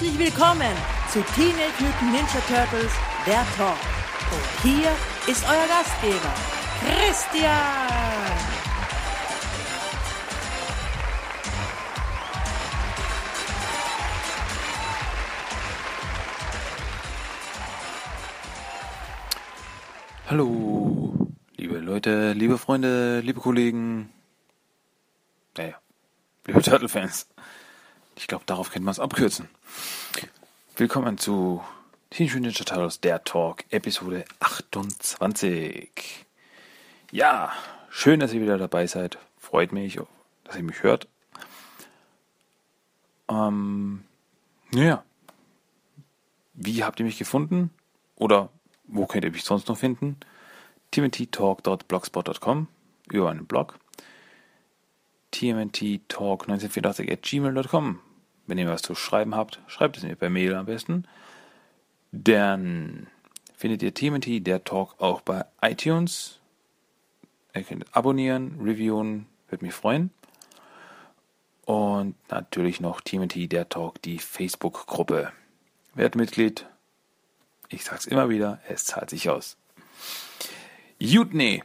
Herzlich willkommen zu Teenage Mutant Ninja Turtles, der Talk. Und hier ist euer Gastgeber, Christian. Hallo, liebe Leute, liebe Freunde, liebe Kollegen. Naja, liebe Turtle-Fans. Ich glaube, darauf könnte man es abkürzen. Willkommen zu Teenage Ninja Turtles, der Talk, Episode 28. Ja, schön, dass ihr wieder dabei seid. Freut mich, dass ihr mich hört. Ähm, ja. Wie habt ihr mich gefunden? Oder wo könnt ihr mich sonst noch finden? tmnttalk.blogspot.com über einen Blog. tmnttalk1984 at. Wenn ihr was zu schreiben habt, schreibt es mir per Mail am besten. Dann findet ihr TMNT, der Talk, auch bei iTunes. Ihr könnt abonnieren, reviewen, würde mich freuen. Und natürlich noch TMNT, der Talk, die Facebook-Gruppe. Werdet Mitglied. Ich sag's immer wieder, es zahlt sich aus. Gut, nee.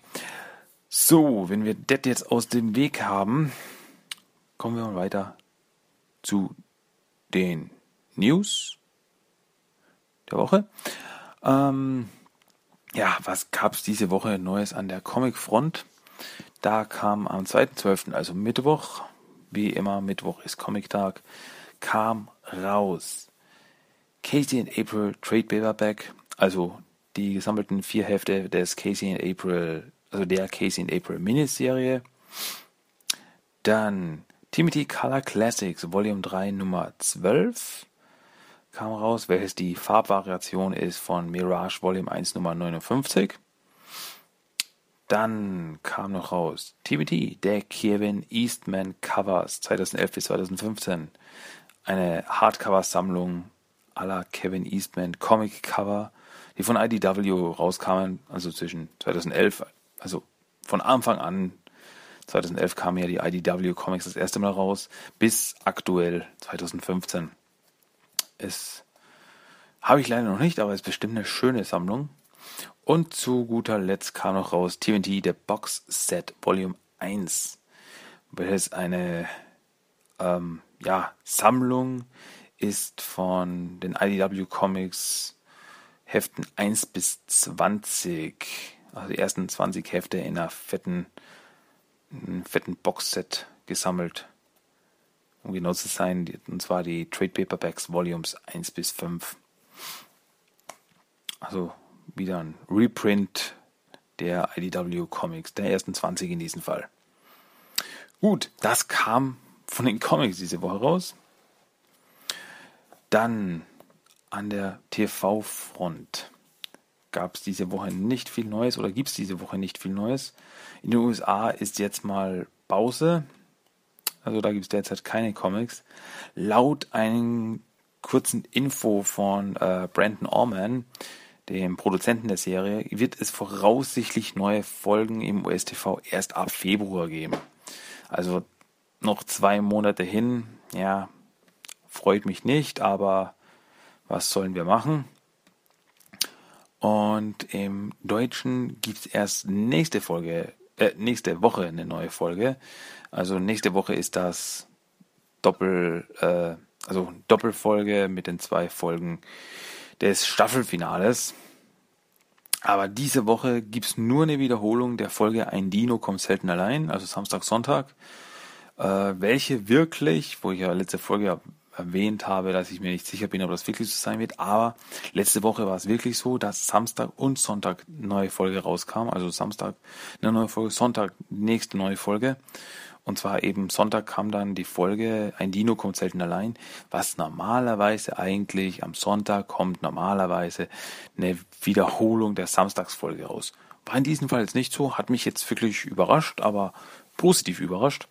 So, wenn wir das jetzt aus dem Weg haben, kommen wir mal weiter zu den News der Woche. Ähm, ja, was gab's diese Woche Neues an der Comic-Front? Da kam am 2.12., also Mittwoch, wie immer, Mittwoch ist Comic-Tag, kam raus Casey and April Trade Paperback, also die gesammelten vier Hefte des Casey and April, also der Casey and April Miniserie. Dann Timothy Color Classics Volume 3 Nummer 12 kam raus, welches die Farbvariation ist von Mirage Volume 1 Nummer 59. Dann kam noch raus Timothy, der Kevin Eastman Covers 2011 bis 2015. Eine Hardcover-Sammlung aller Kevin Eastman Comic Cover, die von IDW rauskamen, also zwischen 2011, also von Anfang an, 2011 kamen ja die IDW Comics das erste Mal raus, bis aktuell 2015. Es habe ich leider noch nicht, aber es ist bestimmt eine schöne Sammlung. Und zu guter Letzt kam noch raus TNT, der Box Set Volume 1, welches eine ähm, ja, Sammlung ist von den IDW Comics Heften 1 bis 20, also die ersten 20 Hefte in einer fetten, einem fetten Boxset gesammelt. Um genau zu sein, und zwar die Trade Paperbacks Volumes 1 bis 5. Also wieder ein Reprint der IDW Comics, der ersten 20 in diesem Fall. Gut, das kam von den Comics diese Woche raus. Dann an der TV-Front gab es diese Woche nicht viel Neues oder gibt es diese Woche nicht viel Neues. In den USA ist jetzt mal Pause. Also da gibt es derzeit keine Comics. Laut einem kurzen Info von äh, Brandon Orman, dem Produzenten der Serie, wird es voraussichtlich neue Folgen im US-TV erst ab Februar geben. Also noch zwei Monate hin. Ja, freut mich nicht, aber was sollen wir machen? Und im Deutschen gibt es erst nächste Folge, äh, nächste Woche eine neue Folge. Also nächste Woche ist das Doppel, äh, also Doppelfolge mit den zwei Folgen des Staffelfinales. Aber diese Woche gibt es nur eine Wiederholung der Folge Ein Dino kommt selten allein, also Samstag, Sonntag. Äh, welche wirklich, wo ich ja letzte Folge erwähnt habe, dass ich mir nicht sicher bin, ob das wirklich so sein wird. Aber letzte Woche war es wirklich so, dass Samstag und Sonntag neue Folge rauskam. Also Samstag eine neue Folge, Sonntag nächste neue Folge. Und zwar eben Sonntag kam dann die Folge Ein Dino kommt selten allein, was normalerweise eigentlich am Sonntag kommt normalerweise eine Wiederholung der Samstagsfolge raus. War in diesem Fall jetzt nicht so, hat mich jetzt wirklich überrascht, aber positiv überrascht.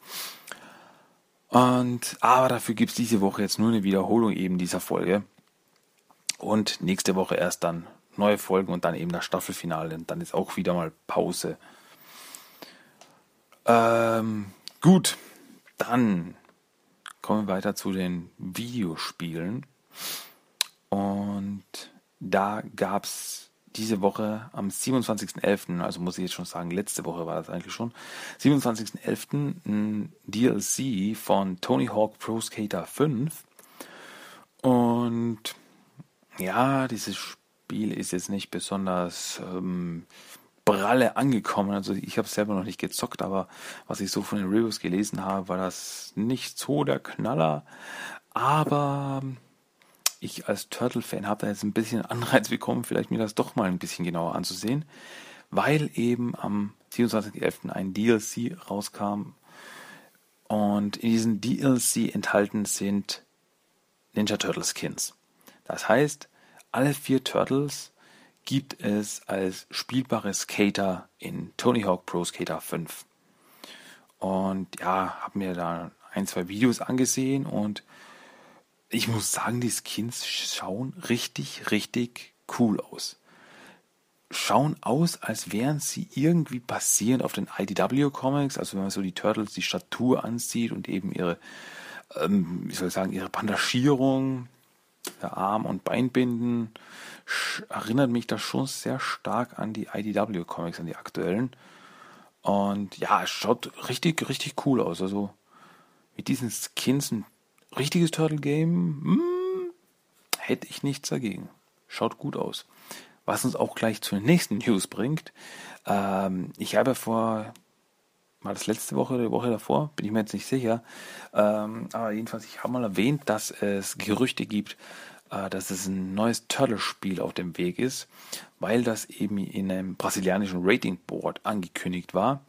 Und aber dafür gibt es diese Woche jetzt nur eine Wiederholung eben dieser Folge. Und nächste Woche erst dann neue Folgen und dann eben das Staffelfinale. Und dann ist auch wieder mal Pause. Ähm, Gut, dann kommen wir weiter zu den Videospielen. Und da gab es diese Woche am 27.11., also muss ich jetzt schon sagen, letzte Woche war das eigentlich schon, 27.11. ein DLC von Tony Hawk Pro Skater 5. Und ja, dieses Spiel ist jetzt nicht besonders ähm, pralle angekommen. Also ich habe selber noch nicht gezockt, aber was ich so von den Reviews gelesen habe, war das nicht so der Knaller. Aber ich als Turtle-Fan habe da jetzt ein bisschen Anreiz bekommen, vielleicht mir das doch mal ein bisschen genauer anzusehen, weil eben am 27.11. ein DLC rauskam und in diesem DLC enthalten sind Ninja Turtle Skins. Das heißt, alle vier Turtles gibt es als spielbare Skater in Tony Hawk Pro Skater 5. Und ja, habe mir da ein, zwei Videos angesehen und ich muss sagen, die Skins schauen richtig, richtig cool aus. Schauen aus, als wären sie irgendwie basierend auf den IDW Comics, also wenn man so die Turtles die Statur ansieht und eben ihre, ähm, wie soll ich sagen, ihre Bandagierung, der Arm- und Beinbinden, erinnert mich das schon sehr stark an die IDW Comics, an die aktuellen. Und ja, es schaut richtig, richtig cool aus. Also mit diesen Skins ein richtiges Turtle Game, hm, hätte ich nichts dagegen. Schaut gut aus. Was uns auch gleich zu den nächsten News bringt. Ähm, ich habe vor, war das letzte Woche oder die Woche davor, bin ich mir jetzt nicht sicher. Ähm, aber jedenfalls, ich habe mal erwähnt, dass es Gerüchte gibt, äh, dass es ein neues Turtle-Spiel auf dem Weg ist, weil das eben in einem brasilianischen Rating Board angekündigt war.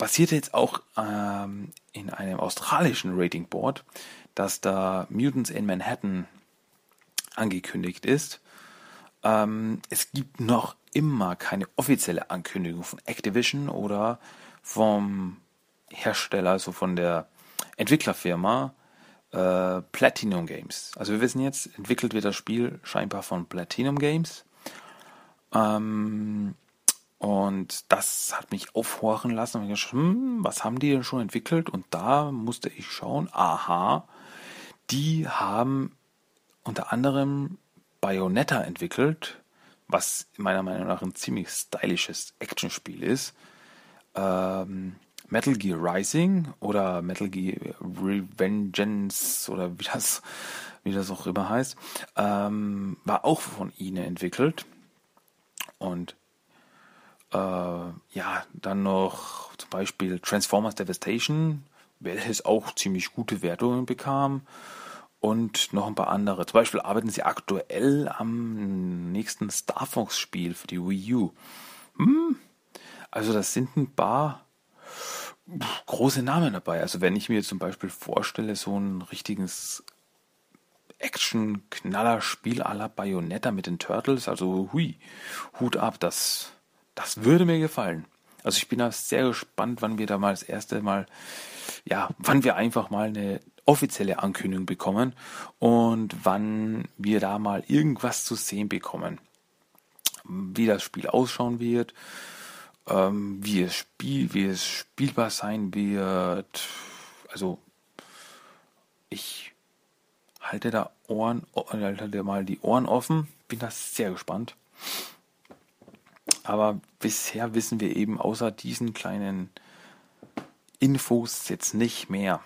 Basierte jetzt auch ähm, in einem australischen Rating Board, dass da Mutants in Manhattan angekündigt ist. Ähm, es gibt noch immer keine offizielle Ankündigung von Activision oder vom Hersteller, also von der Entwicklerfirma, äh, Platinum Games. Also wir wissen jetzt, entwickelt wird das Spiel scheinbar von Platinum Games. Ähm, und das hat mich aufhorchen lassen. Und ich dachte, hm, was haben die denn schon entwickelt? Und da musste ich schauen, aha, die haben unter anderem Bayonetta entwickelt, was meiner Meinung nach ein ziemlich stylisches Actionspiel ist. Ähm, Metal Gear Rising oder Metal Gear Revengeance oder wie das, wie das auch immer heißt, ähm, war auch von ihnen entwickelt. Und äh, ja, dann noch zum Beispiel Transformers Devastation, welches auch ziemlich gute Wertungen bekam. Und noch ein paar andere. Zum Beispiel arbeiten sie aktuell am nächsten Star Fox-Spiel für die Wii U. Hm, also das sind ein paar große Namen dabei. Also wenn ich mir zum Beispiel vorstelle, so ein richtiges Action-Knaller-Spiel à la Bayonetta mit den Turtles, also hui, Hut ab, das, das würde mir gefallen. Also ich bin da sehr gespannt, wann wir da mal das erste Mal, ja, wann wir einfach mal eine offizielle Ankündigung bekommen und wann wir da mal irgendwas zu sehen bekommen. Wie das Spiel ausschauen wird, ähm, wie, es spiel, wie es spielbar sein wird. Also ich halte da Ohren, halte mal die Ohren offen, bin da sehr gespannt. Aber bisher wissen wir eben außer diesen kleinen Infos jetzt nicht mehr.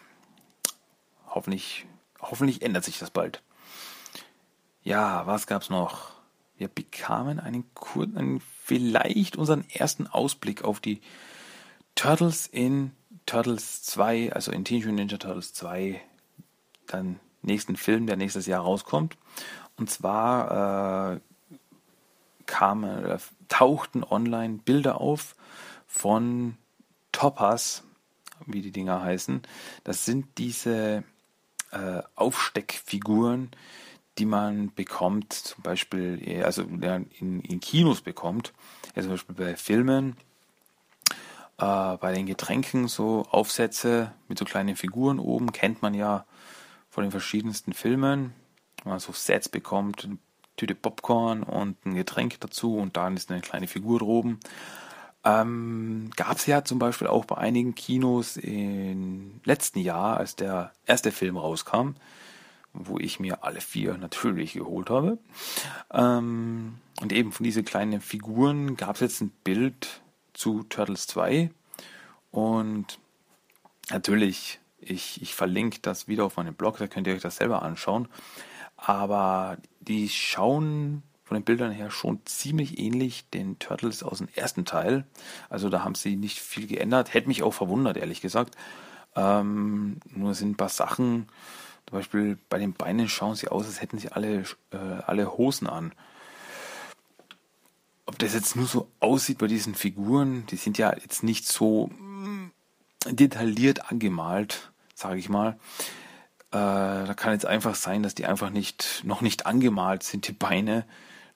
Hoffentlich, hoffentlich ändert sich das bald. Ja, was gab's noch? Wir bekamen einen kurzen, vielleicht unseren ersten Ausblick auf die Turtles in Turtles 2, also in Teenage Mutant Ninja Turtles 2, dann nächsten Film, der nächstes Jahr rauskommt. Und zwar äh, kamen, äh, tauchten online Bilder auf von Toppers, wie die Dinger heißen. Das sind diese äh, Aufsteckfiguren, die man bekommt, zum Beispiel, äh, also in, in Kinos bekommt, ja, zum Beispiel bei Filmen, äh, bei den Getränken so Aufsätze mit so kleinen Figuren oben, kennt man ja von den verschiedensten Filmen. Wenn man so Sets bekommt, Tüte Popcorn und ein Getränk dazu und dann ist eine kleine Figur droben. Ähm, Gab es ja zum Beispiel auch bei einigen Kinos im letzten Jahr, als der erste Film rauskam, wo ich mir alle vier natürlich geholt habe. Ähm, und eben von diesen kleinen Figuren gab es jetzt ein Bild zu Turtles 2. Und natürlich, ich, ich verlinke das wieder auf meinem Blog, da könnt ihr euch das selber anschauen. Aber die schauen von den Bildern her schon ziemlich ähnlich den Turtles aus dem ersten Teil. Also da haben sie nicht viel geändert. Hätte mich auch verwundert, ehrlich gesagt. Ähm, nur sind ein paar Sachen, zum Beispiel bei den Beinen schauen sie aus, als hätten sie alle, äh, alle Hosen an. Ob das jetzt nur so aussieht bei diesen Figuren, die sind ja jetzt nicht so mm, detailliert angemalt, sage ich mal. Äh, da kann jetzt einfach sein, dass die einfach nicht noch nicht angemalt sind, die Beine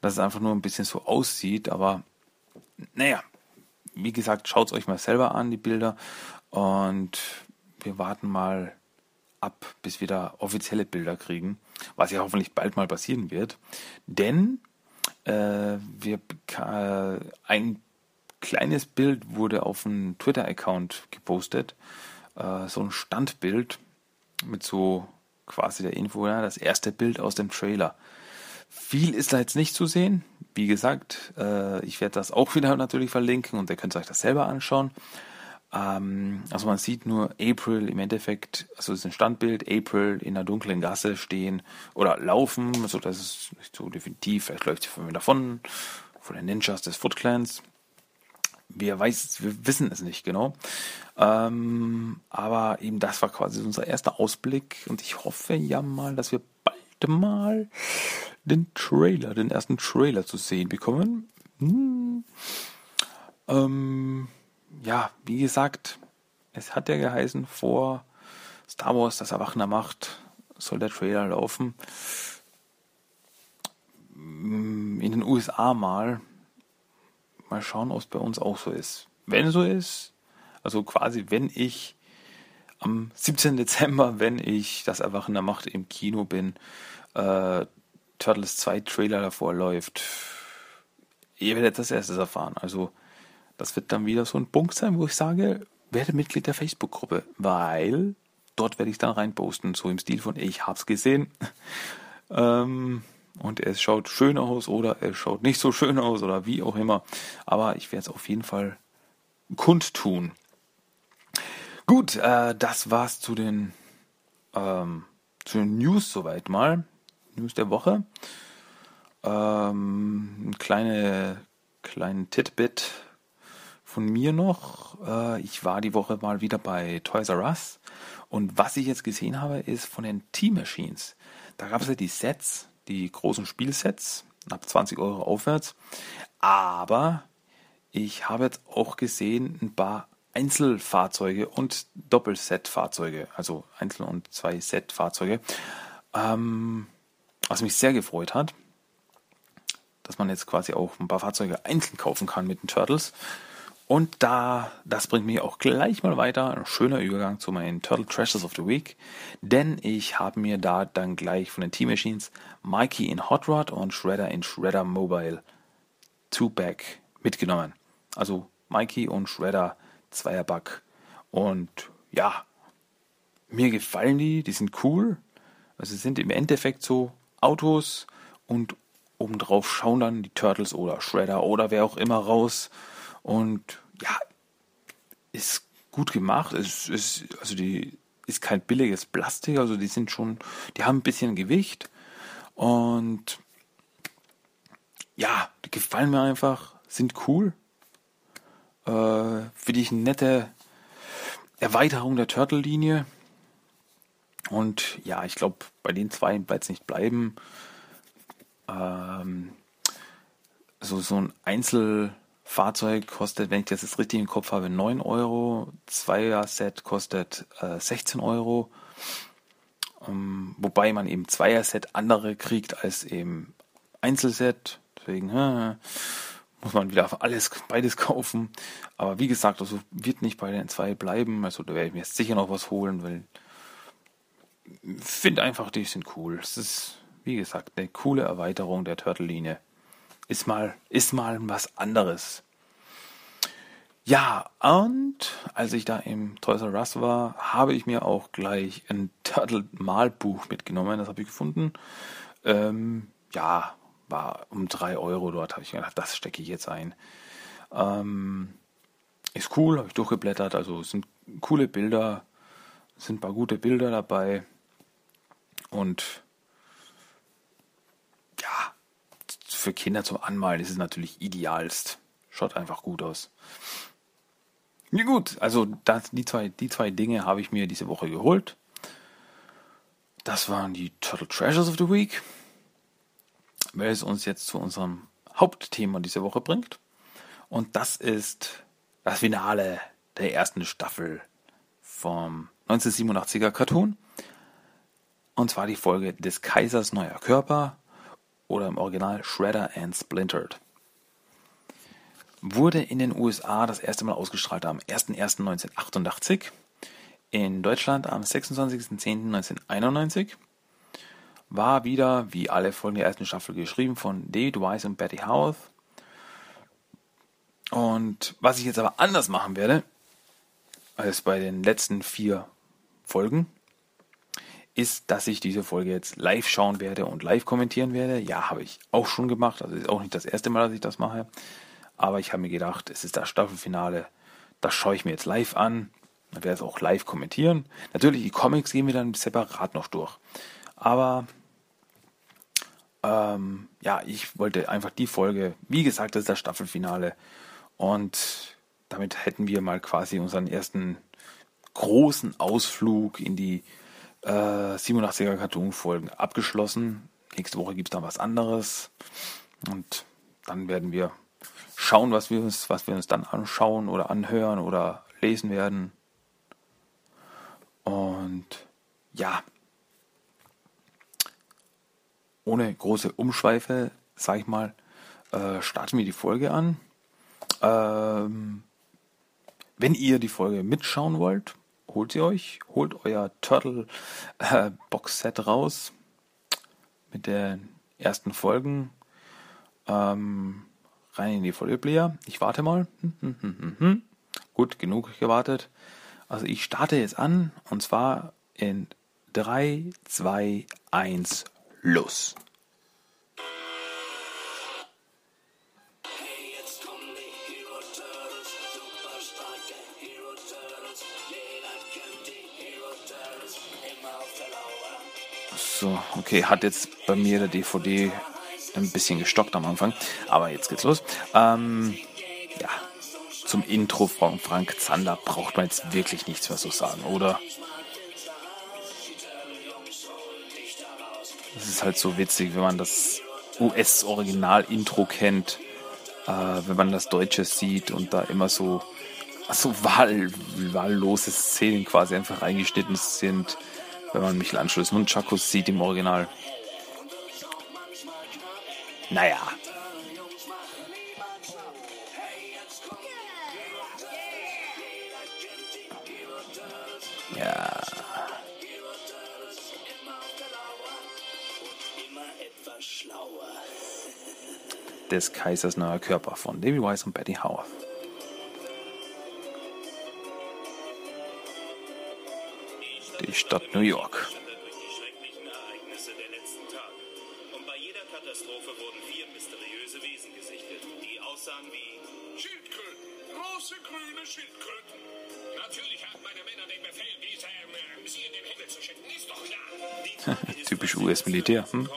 dass es einfach nur ein bisschen so aussieht. Aber naja, wie gesagt, schaut es euch mal selber an, die Bilder. Und wir warten mal ab, bis wir da offizielle Bilder kriegen, was ja hoffentlich bald mal passieren wird. Denn äh, wir, äh, ein kleines Bild wurde auf einem Twitter-Account gepostet. Äh, so ein Standbild mit so quasi der Info, ja, das erste Bild aus dem Trailer. Viel ist da jetzt nicht zu sehen. Wie gesagt, äh, ich werde das auch wieder natürlich verlinken und ihr könnt euch das selber anschauen. Ähm, also man sieht nur April im Endeffekt, also es ist ein Standbild, April in einer dunklen Gasse stehen oder laufen, so das ist nicht so definitiv, vielleicht läuft sie von mir davon, von den Ninjas des Foot Clans. Wir, weiß, wir wissen es nicht genau. Ähm, aber eben das war quasi unser erster Ausblick und ich hoffe ja mal, dass wir bald mal den Trailer, den ersten Trailer zu sehen bekommen. Hm. Ähm, ja, wie gesagt, es hat ja geheißen, vor Star Wars das Erwachen der Macht soll der Trailer laufen. In den USA mal. Mal schauen, ob es bei uns auch so ist. Wenn so ist, also quasi wenn ich am 17. Dezember, wenn ich das Erwachen der Macht im Kino bin, äh, Turtles 2 Trailer davor läuft, ihr werdet das erstes erfahren. Also das wird dann wieder so ein Punkt sein, wo ich sage, werde Mitglied der Facebook-Gruppe, weil dort werde ich dann reinposten, so im Stil von ich hab's gesehen. ähm, und es schaut schön aus oder es schaut nicht so schön aus oder wie auch immer. Aber ich werde es auf jeden Fall kundtun. Gut, äh, das war's zu den, ähm, zu den News soweit mal. News der Woche. Ähm, ein kleine, kleinen Titbit von mir noch. Äh, ich war die Woche mal wieder bei Toys R Us und was ich jetzt gesehen habe, ist von den T-Machines. Da gab es ja die Sets, die großen Spielsets, ab 20 Euro aufwärts. Aber ich habe jetzt auch gesehen ein paar Einzelfahrzeuge und Doppelset-Fahrzeuge, also Einzel- und zwei Set-Fahrzeuge. Ähm, was mich sehr gefreut hat, dass man jetzt quasi auch ein paar Fahrzeuge einzeln kaufen kann mit den Turtles. Und da, das bringt mich auch gleich mal weiter. Ein schöner Übergang zu meinen Turtle Treasures of the Week. Denn ich habe mir da dann gleich von den Team Machines Mikey in Hot Rod und Shredder in Shredder Mobile Two-Back mitgenommen. Also Mikey und Shredder Zweierback. Und ja, mir gefallen die, die sind cool. Also sind im Endeffekt so Autos und obendrauf schauen dann die Turtles oder Shredder oder wer auch immer raus. Und ja, ist gut gemacht. Es ist, also die ist kein billiges Plastik, also die sind schon, die haben ein bisschen Gewicht. Und ja, die gefallen mir einfach, sind cool. Äh, Finde ich eine nette Erweiterung der Turtle-Linie. Und ja, ich glaube, bei den zwei wird es nicht bleiben. Ähm, so, so ein Einzelfahrzeug kostet, wenn ich das jetzt richtig im Kopf habe, 9 Euro. Zweier-Set kostet äh, 16 Euro. Ähm, wobei man eben Zweier-Set andere kriegt als eben Einzelset. Deswegen äh, muss man wieder alles beides kaufen. Aber wie gesagt, also wird nicht bei den zwei bleiben. Also da werde ich mir jetzt sicher noch was holen, weil finde einfach, die sind cool. Es ist, wie gesagt, eine coole Erweiterung der Turtle-Linie. Ist mal, ist mal was anderes. Ja, und als ich da im Toys R Us war, habe ich mir auch gleich ein Turtle-Malbuch mitgenommen. Das habe ich gefunden. Ähm, ja, war um 3 Euro dort. Habe ich gedacht, das stecke ich jetzt ein. Ähm, ist cool, habe ich durchgeblättert. Also sind coole Bilder, sind ein paar gute Bilder dabei. Und ja, für Kinder zum Anmalen ist es natürlich idealst. Schaut einfach gut aus. Ja gut, also das, die, zwei, die zwei Dinge habe ich mir diese Woche geholt. Das waren die Turtle Treasures of the Week, welches uns jetzt zu unserem Hauptthema diese Woche bringt. Und das ist das Finale der ersten Staffel vom 1987er Cartoon. Und zwar die Folge des Kaisers neuer Körper oder im Original Shredder and Splintered. Wurde in den USA das erste Mal ausgestrahlt am 01.01.1988, in Deutschland am 26.10.1991, war wieder, wie alle Folgen der ersten Staffel, geschrieben von David Weiss und Betty Howarth. Und was ich jetzt aber anders machen werde, als bei den letzten vier Folgen, ist, dass ich diese Folge jetzt live schauen werde und live kommentieren werde. Ja, habe ich auch schon gemacht. Also ist auch nicht das erste Mal, dass ich das mache. Aber ich habe mir gedacht, es ist das Staffelfinale. Das schaue ich mir jetzt live an. Dann werde ich es auch live kommentieren. Natürlich, die Comics gehen wir dann separat noch durch. Aber ähm, ja, ich wollte einfach die Folge, wie gesagt, das ist das Staffelfinale. Und damit hätten wir mal quasi unseren ersten großen Ausflug in die äh, 87er Cartoon-Folgen abgeschlossen. Nächste Woche gibt es dann was anderes. Und dann werden wir schauen, was wir uns, was wir uns dann anschauen oder anhören oder lesen werden. Und ja, ohne große Umschweife, sag ich mal, äh, starten wir die Folge an. Ähm, wenn ihr die Folge mitschauen wollt, holt sie euch, holt euer Turtle äh, Box Set raus mit den ersten Folgen ähm, rein in die Vollplayer. Ich warte mal. Hm, hm, hm, Gut, genug gewartet. Also ich starte jetzt an und zwar in 3, 2, 1, los. So, okay, hat jetzt bei mir der DVD ein bisschen gestockt am Anfang, aber jetzt geht's los. Ähm, ja, zum Intro von Frank Zander braucht man jetzt wirklich nichts mehr zu sagen, oder? Es ist halt so witzig, wenn man das US-Original-Intro kennt, äh, wenn man das Deutsche sieht und da immer so, so wahl, wahllose Szenen quasi einfach eingeschnitten sind wenn man Michelangelo Nunchakus sieht im Original. Naja. Ja. Des Kaisers neuer Körper von David Weiss und Betty Howarth. Schicken. Ist doch klar. Typisch US-Militär. Hm?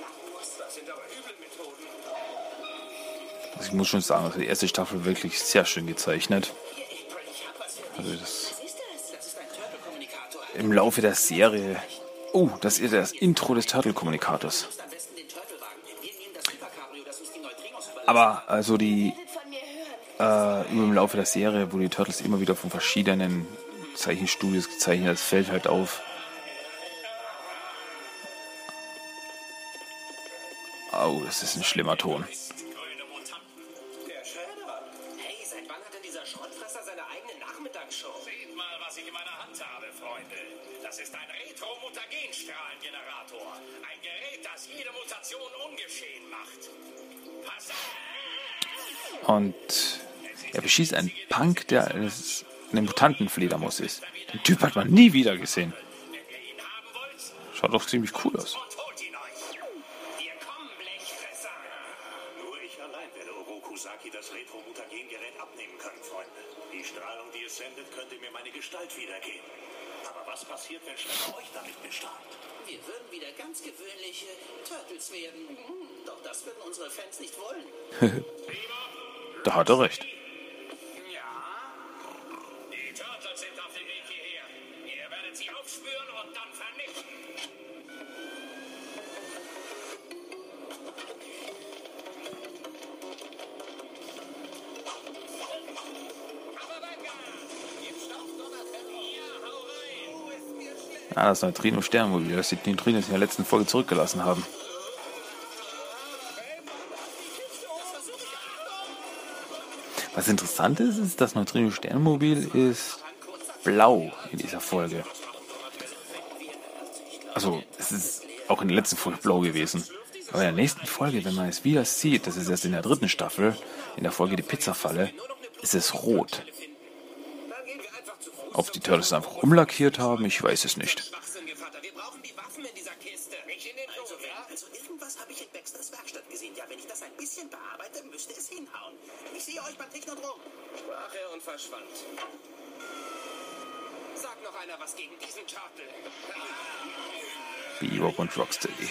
Machen muss. Das sind aber üble Methoden. Also ich muss schon sagen, also die erste Staffel wirklich sehr schön gezeichnet. April. Also das im Laufe der Serie. Oh, das ist das Intro des Turtle-Kommunikators. Aber also die äh, im Laufe der Serie, wo die Turtles immer wieder von verschiedenen Zeichenstudios gezeichnet, das fällt halt auf. Oh, das ist ein schlimmer Ton. Er beschießt einen Punk, der eine Mutantenfledermaus ist. Den Typ hat man nie wieder gesehen. Schaut doch ziemlich cool aus. und holt ihn euch. Das Neutrino-Sternmobil, das die Neutrinos in der letzten Folge zurückgelassen haben. Was interessant ist, ist, das Neutrino-Sternmobil ist blau in dieser Folge. Also, es ist auch in der letzten Folge blau gewesen. Aber in der nächsten Folge, wenn man es wieder sieht, das ist erst in der dritten Staffel, in der Folge die Pizzafalle, ist es rot. Dann gehen wir einfach zu Fuß. Ob die Turtles einfach umlackiert haben, ich weiß es nicht. Bebop und Rocksteady.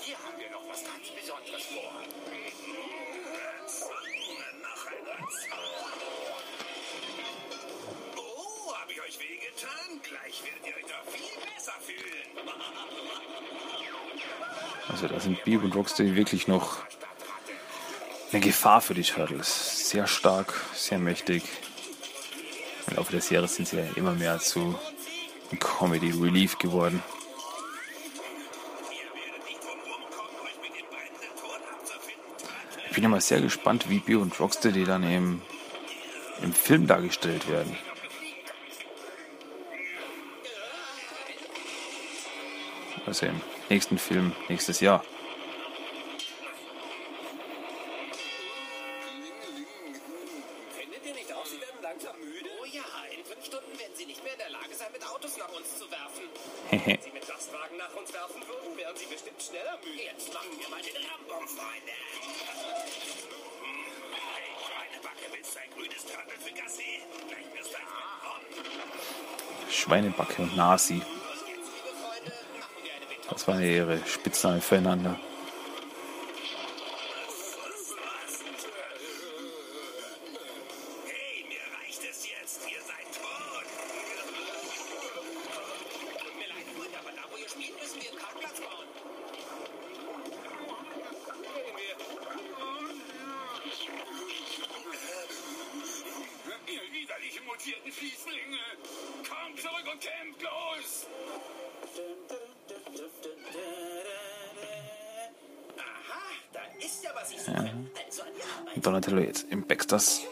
Hier haben wir noch was ganz Besonderes vor. Oh, hab ich euch wehgetan? Gleich werdet ihr euch doch viel besser fühlen. Also da sind Bebop und Rocksteady wirklich noch eine Gefahr für die Turtles. Sehr stark, sehr mächtig. Im Laufe der Serie sind sie ja immer mehr zu Comedy Relief geworden. Ich bin immer sehr gespannt, wie Bio und Rocksteady dann im, im Film dargestellt werden. Also im nächsten Film nächstes Jahr. Nasi. Das waren ihre Spitznamen füreinander. Kommt zurück und kämpft los. Aha, da ist ja was ich suche. Also Donatello jetzt im Baxters,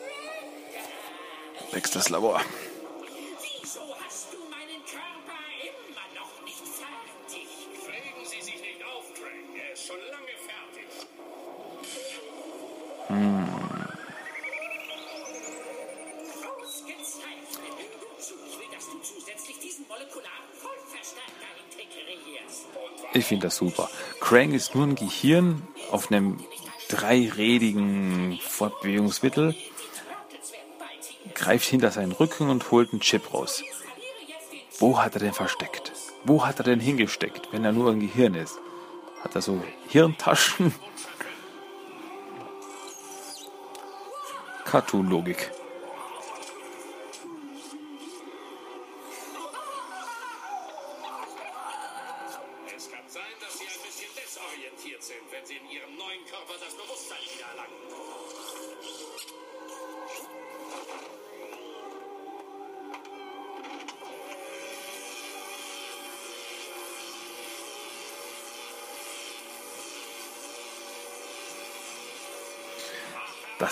Baxters Labor. Ich finde das super. Krang ist nur ein Gehirn auf einem dreirädigen Fortbewegungsmittel, greift hinter seinen Rücken und holt einen Chip raus. Wo hat er den versteckt? Wo hat er denn hingesteckt, wenn er nur ein Gehirn ist? Hat er so Hirntaschen? Cartoon-Logik.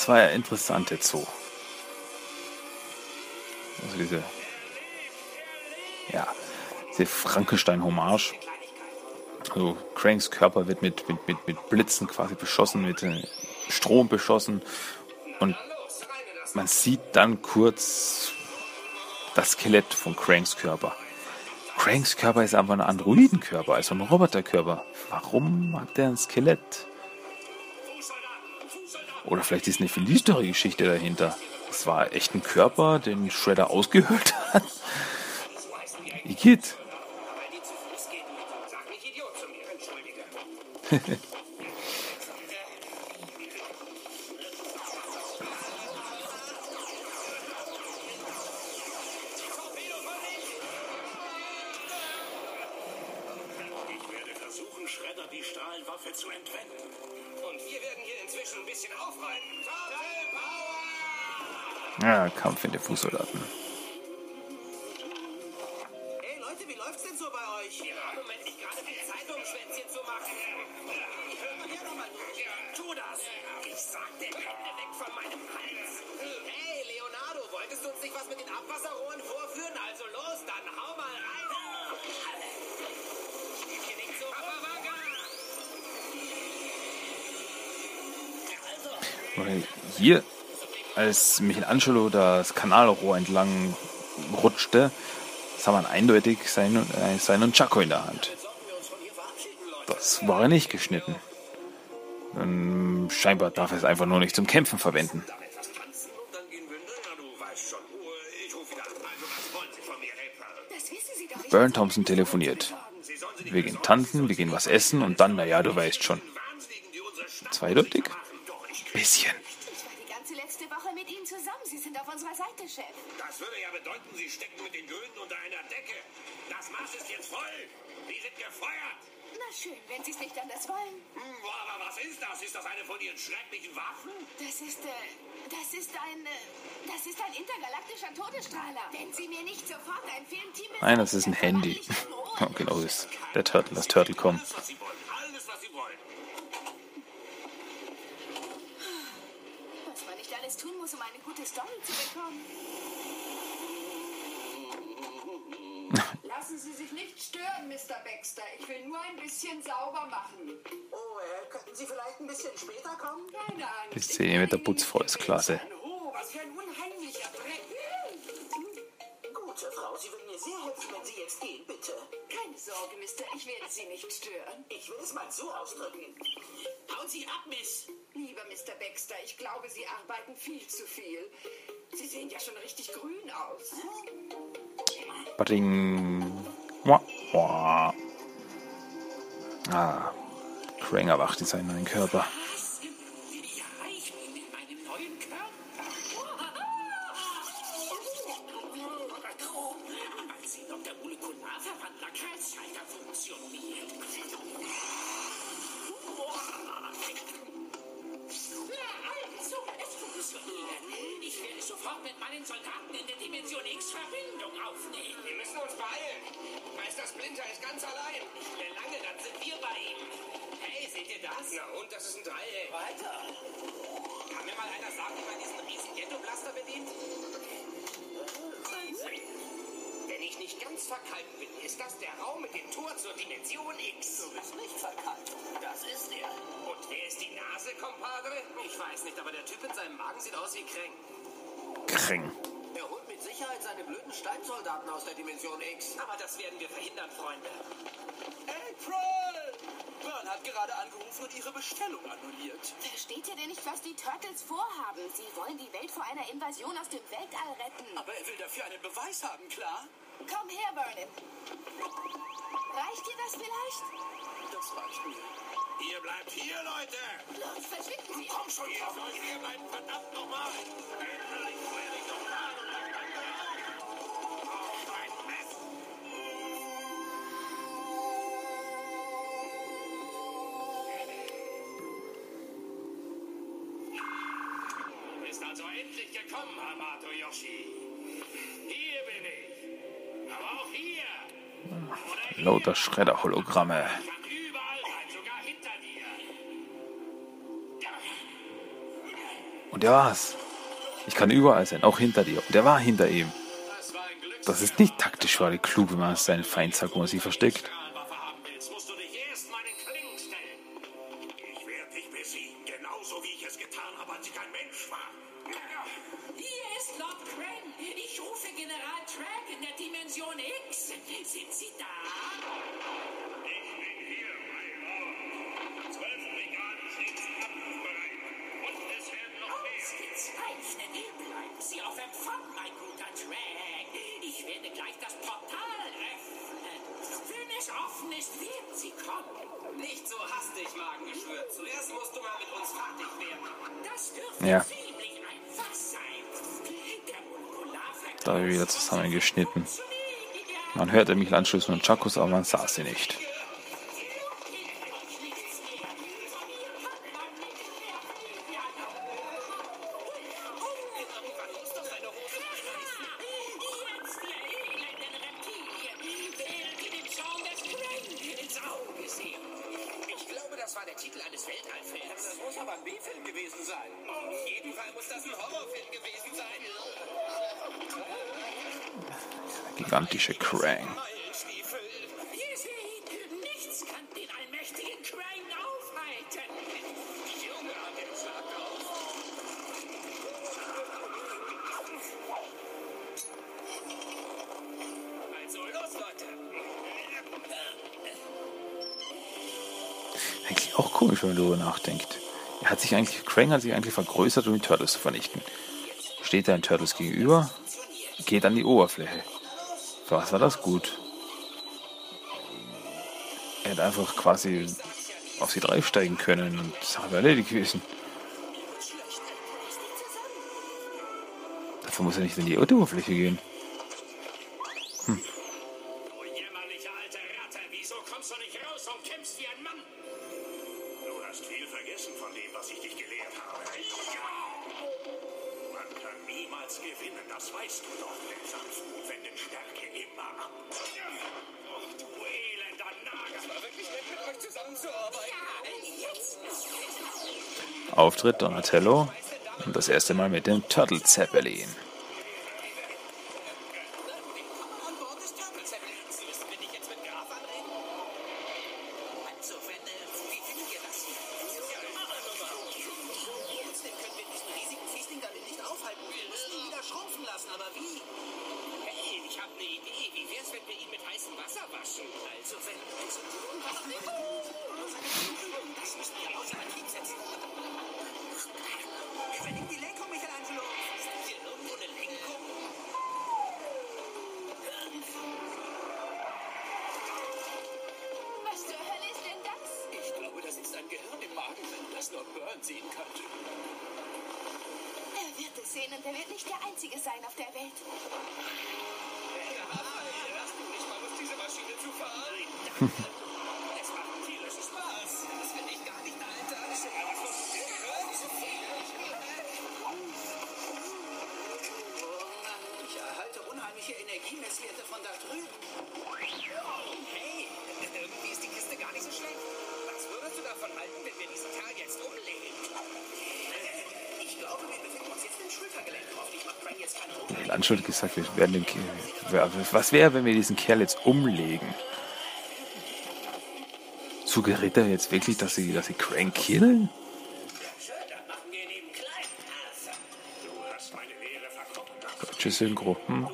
Das war ja interessant jetzt so. Also diese, ja, diese Frankenstein-Hommage. Also Cranks Körper wird mit, mit, mit, mit Blitzen quasi beschossen, mit äh, Strom beschossen. Und man sieht dann kurz das Skelett von Cranks Körper. Cranks Körper ist aber ein Androidenkörper, also ein Roboterkörper. Warum hat der ein Skelett? Oder vielleicht ist eine viel düstere Geschichte dahinter. Es war echt ein Körper, den Shredder ausgehöhlt hat. Igitt. Ja, als Michelangelo das Kanalrohr entlang rutschte, sah man eindeutig seinen, äh, seinen Chaco in der Hand. Das war er nicht geschnitten. Ähm, scheinbar darf er es einfach nur nicht zum Kämpfen verwenden. und Burn Thompson telefoniert. Wir gehen tanzen, wir gehen was essen und dann, naja, du weißt schon. Zweideutig? Das ist ein Handy. Genau, das ist der Turtle, das Turtle-Com. Alles, was Sie wollen. Alles, was Sie wollen. Was man nicht alles tun muss, um eine gute Story zu bekommen. Lassen Sie sich nicht stören, Mr. Baxter. Ich will nur ein bisschen sauber machen. Oh, äh, könnten Sie vielleicht ein bisschen später kommen? Keine Angst. Die Szene mit der Putzfrau ist klasse. Oh, was für ein unheimlicher Dreck. Gute Frau, Sie würden mir sehr helfen, wenn Sie jetzt gehen, bitte. Keine Sorge, Mister. Ich werde Sie nicht stören. Ich will es mal so ausdrücken. Hauen Sie ab, Miss. Lieber Mr. Baxter, ich glaube, Sie arbeiten viel zu viel. Sie sehen ja schon richtig grün aus. Bring. Wah, wah. Ah, Krang erwacht in seinen neuen Körper. endlich gekommen, Hamato Yoshi. Hier bin ich. Aber auch hier. Lauter Schredder-Hologramme. Und er war's. Ich kann überall sein, auch hinter dir. Und er war hinter ihm. Das ist nicht taktisch gerade klug, wenn man seinen Feind sagt, wo er sich versteckt. geschnitten. Man hörte mich Michelangelos und Chacos, aber man sah sie nicht. magische Krang. Eigentlich auch komisch, wenn man darüber nachdenkt. Er hat sich eigentlich, Krang hat sich eigentlich vergrößert, um die Turtles zu vernichten. Steht da ein Turtles gegenüber, geht an die Oberfläche was war das gut? Er hätte einfach quasi auf sie draufsteigen können und das wäre erledigt gewesen. Dafür muss er nicht in die Erdoberfläche gehen. Auftritt Donatello und das erste Mal mit dem Turtle Zeppelin. Anschuldig gesagt, wir werden den Kerl, was wäre, wenn wir diesen Kerl jetzt umlegen? Suggeriert er jetzt wirklich, dass sie, dass sie Crank killen? Deutsche Synchro. Hm?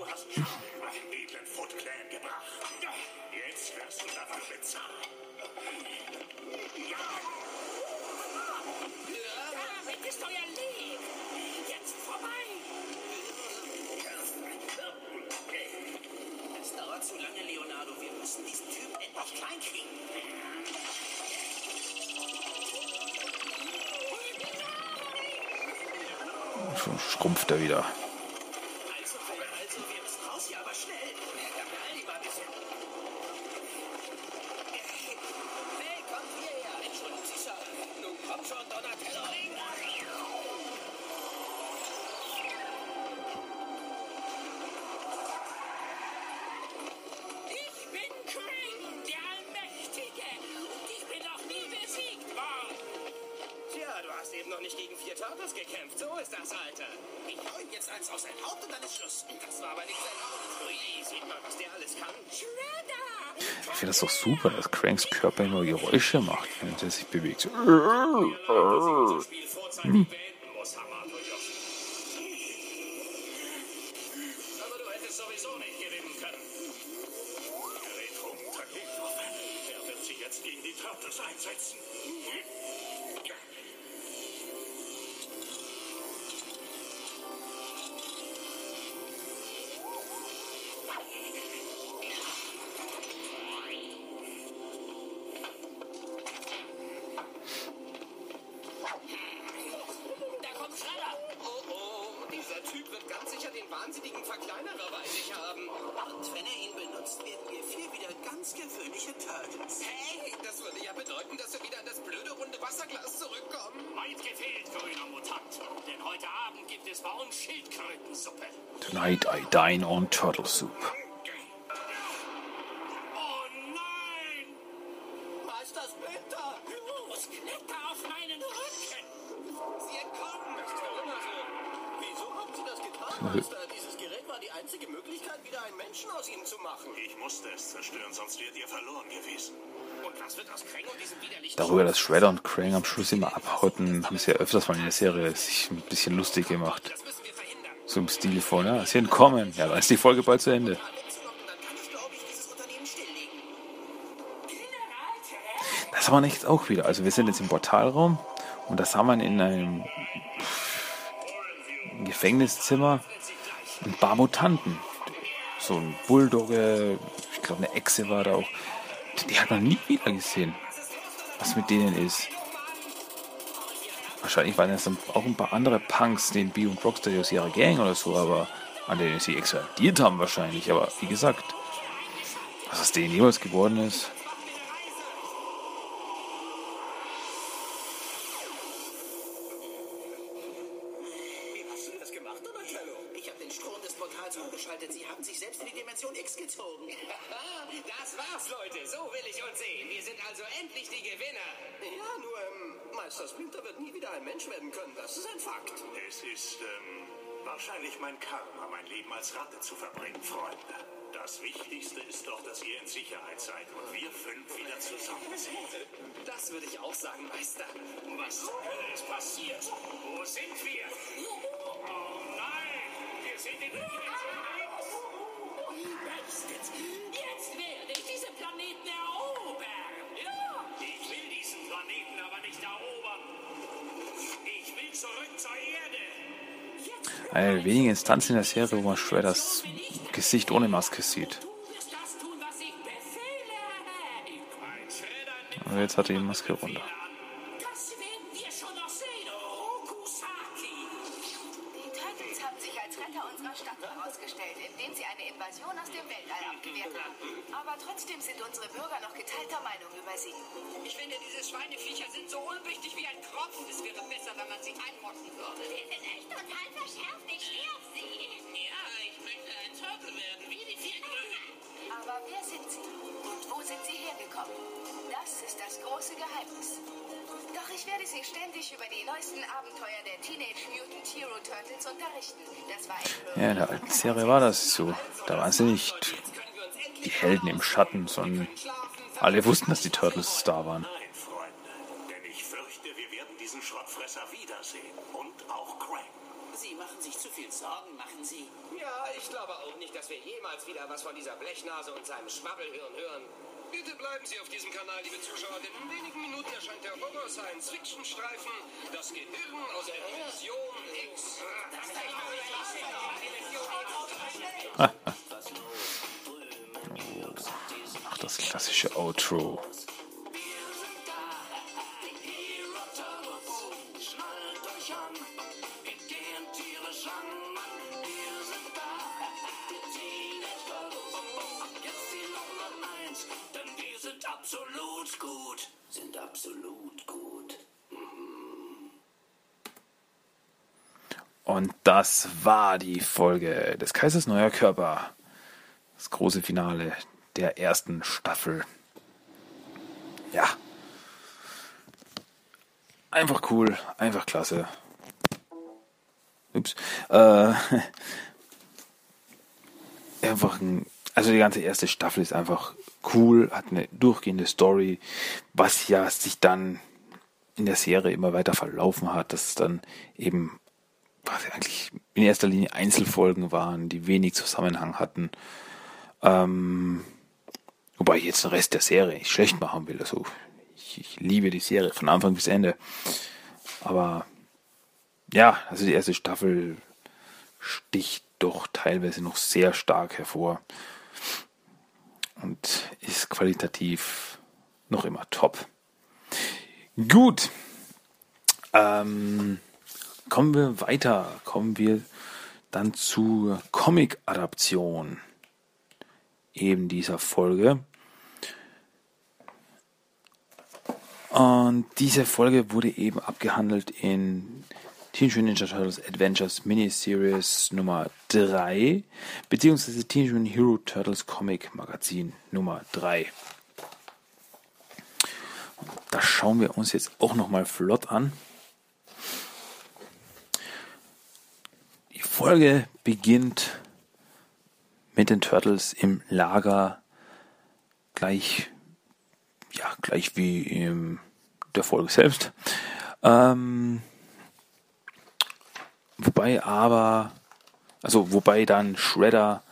Körper immer Geräusche macht, wenn er sich bewegt. Spiel Verkleinerer bei sich haben. Und wenn er ihn benutzt, werden wir vier wieder ganz gewöhnliche Turtles. Hey, das würde ja bedeuten, dass wir wieder an das blöde runde Wasserglas zurückkommen. Weit gefehlt, grüner Mutant. Denn heute Abend gibt es bei uns Schildkrötensuppe. Tonight I dine on turtle soup. Menschen aus Ihnen zu machen. Ich musste es zerstören, sonst wärt ihr verloren gewesen. Und was wird aus Krang und diesem widerlichen Darüber, dass Shredder und Krang am Schluss immer abhauten, haben sie ja öfters mal in der Serie sich ein bisschen lustig gemacht. So im Stil von, ja, sie entkommen. Ja, dann ist die Folge bald zu Ende. Das haben wir nicht auch wieder. Also wir sind jetzt im Portalraum und das haben wir in einem Gefängniszimmer ein paar Mutanten. So ein Bulldogge, ich glaube eine Echse war da auch. Die hat man nie wieder gesehen. Was mit denen ist. Wahrscheinlich waren das auch ein paar andere Punks, den B und Rocksteady aus ihrer Gang oder so, aber an denen sie explodiert haben wahrscheinlich. Aber wie gesagt, was aus denen jemals geworden ist, eine der wenigen Instanzen in der Serie, wo man Shredders Gesicht ohne Maske sieht. Das Und jetzt hat er die Maske runter. Serie war das so. Da waren sie nicht die Helden im Schatten, sondern alle wussten, dass die Turtles da waren. Nein, Freunde, denn ich fürchte, wir werden diesen Schrottfresser wiedersehen. Und auch Crank. Sie machen sich zu viel Sorgen, machen Sie. Ja, ich glaube auch nicht, dass wir jemals wieder was von dieser Blechnase und seinem Schwabbelhirn hören. Bitte bleiben Sie auf diesem Kanal, liebe Zuschauer, denn in wenigen Minuten erscheint der Horror-Science-Fiction-Streifen Das Gehirn aus der Dimension X. Ach, Das klassische Outro. War die Folge des Kaisers neuer Körper. Das große Finale der ersten Staffel. Ja. Einfach cool, einfach klasse. Ups. Äh, einfach ein, also die ganze erste Staffel ist einfach cool, hat eine durchgehende Story, was ja sich dann in der Serie immer weiter verlaufen hat, dass es dann eben was eigentlich in erster Linie Einzelfolgen waren, die wenig Zusammenhang hatten. Ähm, wobei ich jetzt den Rest der Serie nicht schlecht machen will. Also ich, ich liebe die Serie von Anfang bis Ende. Aber ja, also die erste Staffel sticht doch teilweise noch sehr stark hervor und ist qualitativ noch immer top. Gut. Ähm, kommen wir weiter. Kommen wir dann zur Comic-Adaption eben dieser Folge. Und diese Folge wurde eben abgehandelt in Teenage Mutant Ninja Turtles Adventures Miniseries Nummer 3, beziehungsweise Teenage Mutant Hero Turtles Comic Magazin Nummer 3. Das schauen wir uns jetzt auch nochmal flott an. Folge beginnt mit den Turtles im Lager, gleich, ja, gleich wie in der Folge selbst. Ähm, Wobei aber, also wobei dann Shredder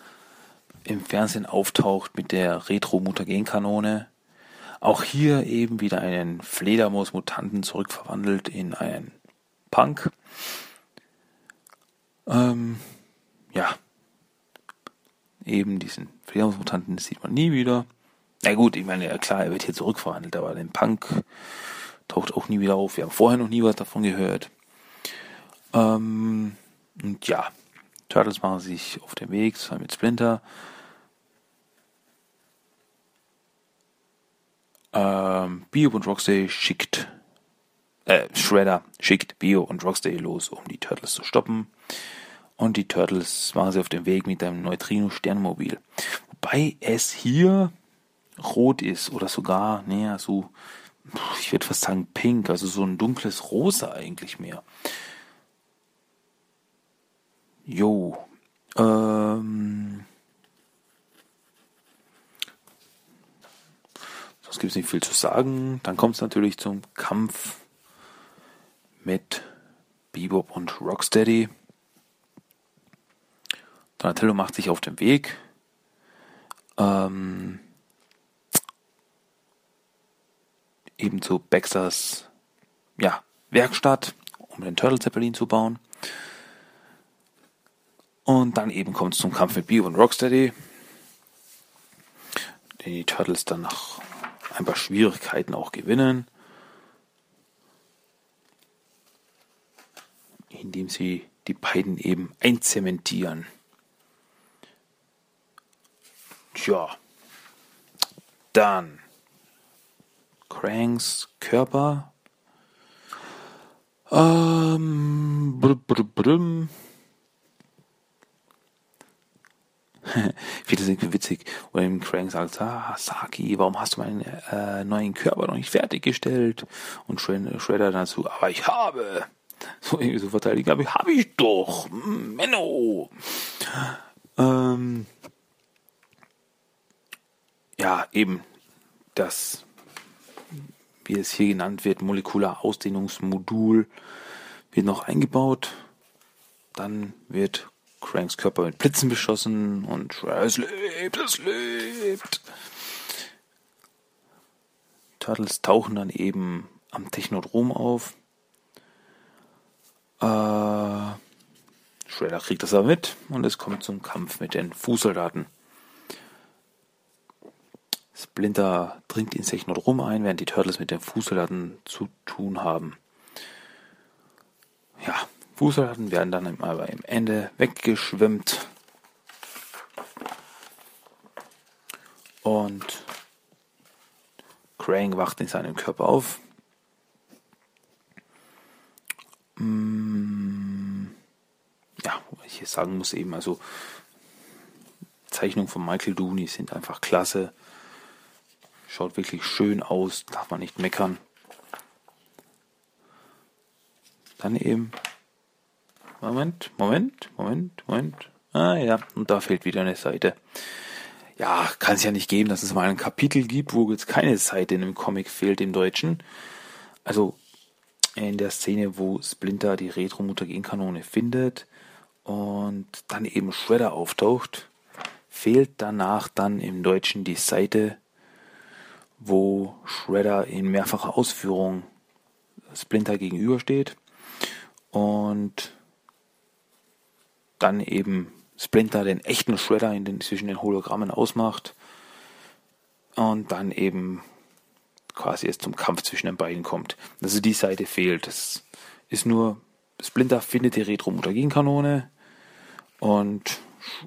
im Fernsehen auftaucht mit der Retro-Mutagen-Kanone. Auch hier eben wieder einen Fledermaus-Mutanten zurückverwandelt in einen Punk. Ähm, ja. Eben diesen Fledermaus-Mutanten sieht man nie wieder. Na gut, ich meine, klar, er wird hier zurückverwandelt, aber den Punk taucht auch nie wieder auf. Wir haben vorher noch nie was davon gehört. Ähm, und ja, Turtles machen sich auf den Weg zusammen mit Splinter. Ähm, Bio und Rocksteady schickt, äh, Shredder schickt Bio und Rocksteady los, um die Turtles zu stoppen. Und die Turtles machen sie auf dem Weg mit einem Neutrino-Sternmobil. Wobei es hier rot ist oder sogar, näher so, ich würde fast sagen pink, also so ein dunkles Rosa eigentlich mehr. Jo. Ähm. Sonst gibt es nicht viel zu sagen. Dann kommt es natürlich zum Kampf mit Bebop und Rocksteady. Donatello macht sich auf den Weg. Ähm, eben zu Baxters ja, Werkstatt, um den Turtle Zeppelin zu bauen. Und dann eben kommt es zum Kampf mit Bio und Rocksteady. Den die Turtles dann nach ein paar Schwierigkeiten auch gewinnen. Indem sie die beiden eben einzementieren. Tja. Dann Cranks Körper. Ähm, brr, brr, brr. das irgendwie witzig. Und eben Crank sagt, ah, Saki, warum hast du meinen äh, neuen Körper noch nicht fertiggestellt? Und Shredder dazu, aber ich habe. So irgendwie so verteidigen, aber habe ich doch. Menno. Ähm, ja, eben das, wie es hier genannt wird, molekular Ausdehnungsmodul wird noch eingebaut. Dann wird Cranks Körper mit Blitzen beschossen und es lebt, es lebt. Turtles tauchen dann eben am Technodrom auf. Äh, Shredder kriegt das aber mit und es kommt zum Kampf mit den Fußsoldaten. Splinter dringt in Technodrom ein, während die Turtles mit den Fußsoldaten zu tun haben. Ja, Fußsoldaten werden dann aber im Ende weggeschwemmt. Und Krang wacht in seinem Körper auf. Mm, ja, ich hier sagen muss eben, also Zeichnungen von Michael Dooney sind einfach klasse. Schaut wirklich schön aus, darf man nicht meckern. Dann eben. Moment, Moment, Moment, Moment. Ah ja, und da fehlt wieder eine Seite. Ja, kann es ja nicht geben, dass es mal ein Kapitel gibt, wo jetzt keine Seite in einem Comic fehlt im Deutschen. Also in der Szene, wo Splinter die Retro-Mutagen-Kanone findet und dann eben Shredder auftaucht, fehlt danach dann im Deutschen die Seite, wo Shredder in mehrfacher Ausführung Splinter gegenübersteht und dann eben Splinter den echten Shredder den, zwischen den Hologrammen ausmacht und dann eben quasi es zum Kampf zwischen den beiden kommt. Also die Seite fehlt. Das ist nur, Splinter findet die Retro-Mutagen-Kanone und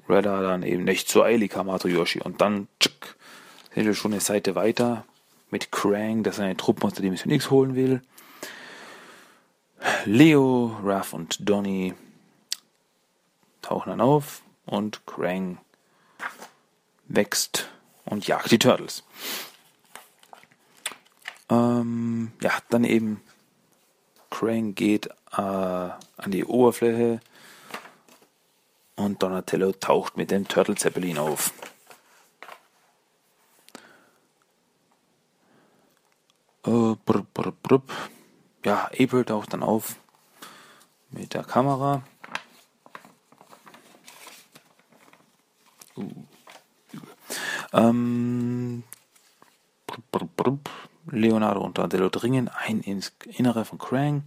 Shredder dann eben nicht so eilig Hamato Yoshi und dann tschuk, sind wir schon eine Seite weiter mit Krang, der seine Truppen aus der Dimension X holen will. Leo, Raph und Donny tauchen dann auf und Krang wächst und jagt die Turtles. Ähm, ja, dann eben Krang geht äh, an die Oberfläche und Donatello taucht mit dem Turtle Zeppelin auf. Äh, brr, brr, brr. Ja, April taucht dann auf mit der Kamera. Uh. Ähm, Leonardo und Donatello dringen ein ins Innere von Krang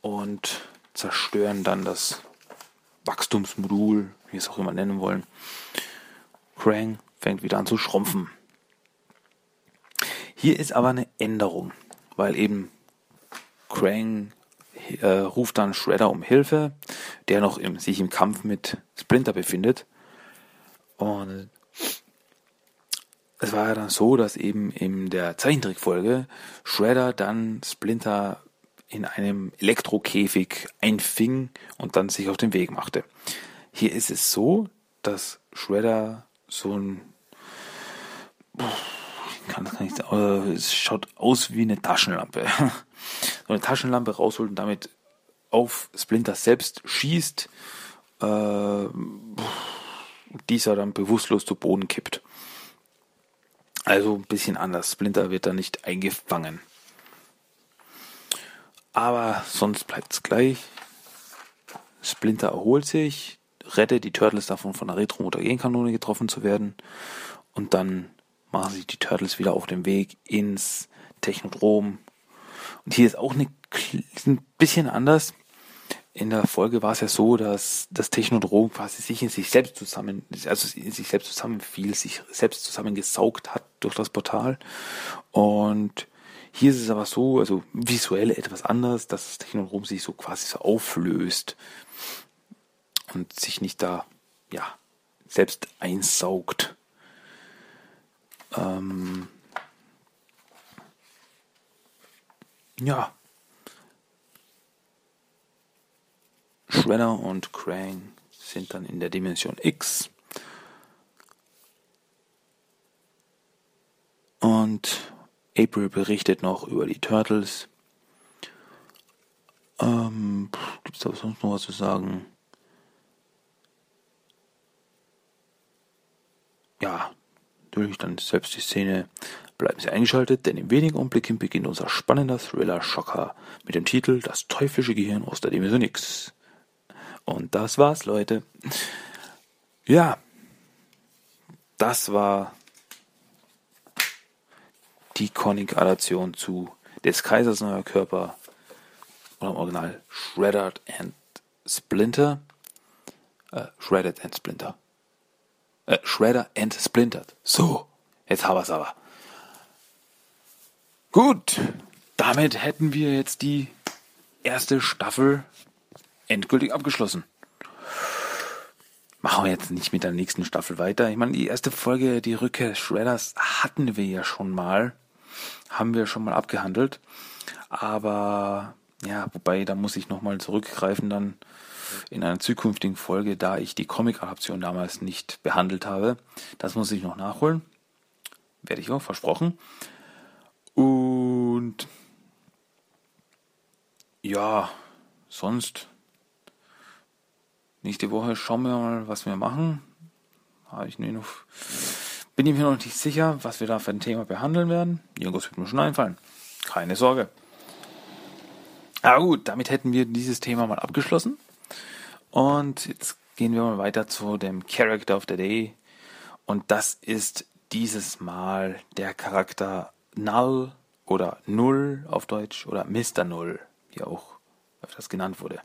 und zerstören dann das Wachstumsmodul, wie es auch immer nennen wollen. Krang fängt wieder an zu schrumpfen. Hier ist aber eine Änderung, weil eben Krang äh, ruft dann Shredder um Hilfe, der noch im, sich im Kampf mit Splinter befindet. Und es war ja dann so, dass eben in der Zeichentrickfolge Shredder dann Splinter in einem Elektrokäfig einfing und dann sich auf den Weg machte. Hier ist es so, dass Shredder so ein kann das gar nicht sagen. Es schaut aus wie eine Taschenlampe. so eine Taschenlampe rausholt und damit auf Splinter selbst schießt, äh, dieser dann bewusstlos zu Boden kippt. Also ein bisschen anders. Splinter wird da nicht eingefangen. Aber sonst bleibt es gleich. Splinter erholt sich, rettet die Turtles davon, von der Retro-Mutagen-Kanone getroffen zu werden. Und dann machen sich die Turtles wieder auf den Weg ins Technodrom. Und hier ist auch eine, ein bisschen anders. In der Folge war es ja so, dass das Technodrom quasi sich in sich selbst zusammen, also in sich selbst zusammenfiel, sich selbst zusammengesaugt hat durch das Portal. Und hier ist es aber so, also visuell etwas anders, dass das Technodrom sich so quasi so auflöst und sich nicht da, ja, selbst einsaugt. Ähm, ja. Shredder und Krang sind dann in der Dimension X. Und April berichtet noch über die Turtles. Ähm, Gibt es da sonst noch was zu sagen? Ja, natürlich dann selbst die Szene. Bleiben Sie eingeschaltet, denn in wenigen Augenblicken beginnt unser spannender Thriller-Schocker mit dem Titel Das teuflische Gehirn aus der Dimension X. Und das war's, Leute. Ja, das war die Comic-Adaption zu des Kaisers neuer Körper oder im Original Shredded and Splinter. Äh, Shredded and Splinter. Äh, Shredder and Splintered. So, jetzt haben wir es aber. Gut, damit hätten wir jetzt die erste Staffel endgültig abgeschlossen. Machen wir jetzt nicht mit der nächsten Staffel weiter. Ich meine, die erste Folge, die Rückkehr Shredders, hatten wir ja schon mal. Haben wir schon mal abgehandelt. Aber, ja, wobei, da muss ich nochmal zurückgreifen dann in einer zukünftigen Folge, da ich die Comic-Adaption damals nicht behandelt habe. Das muss ich noch nachholen. Werde ich auch, versprochen. Und ja, sonst nächste Woche schauen wir mal, was wir machen. Habe ich noch, bin ich mir noch nicht sicher, was wir da für ein Thema behandeln werden. Irgendwas wird mir schon einfallen. Keine Sorge. Ja gut, damit hätten wir dieses Thema mal abgeschlossen. Und jetzt gehen wir mal weiter zu dem Character of the Day. Und das ist dieses Mal der Charakter Null oder Null auf Deutsch oder Mr. Null, wie auch öfters genannt wurde.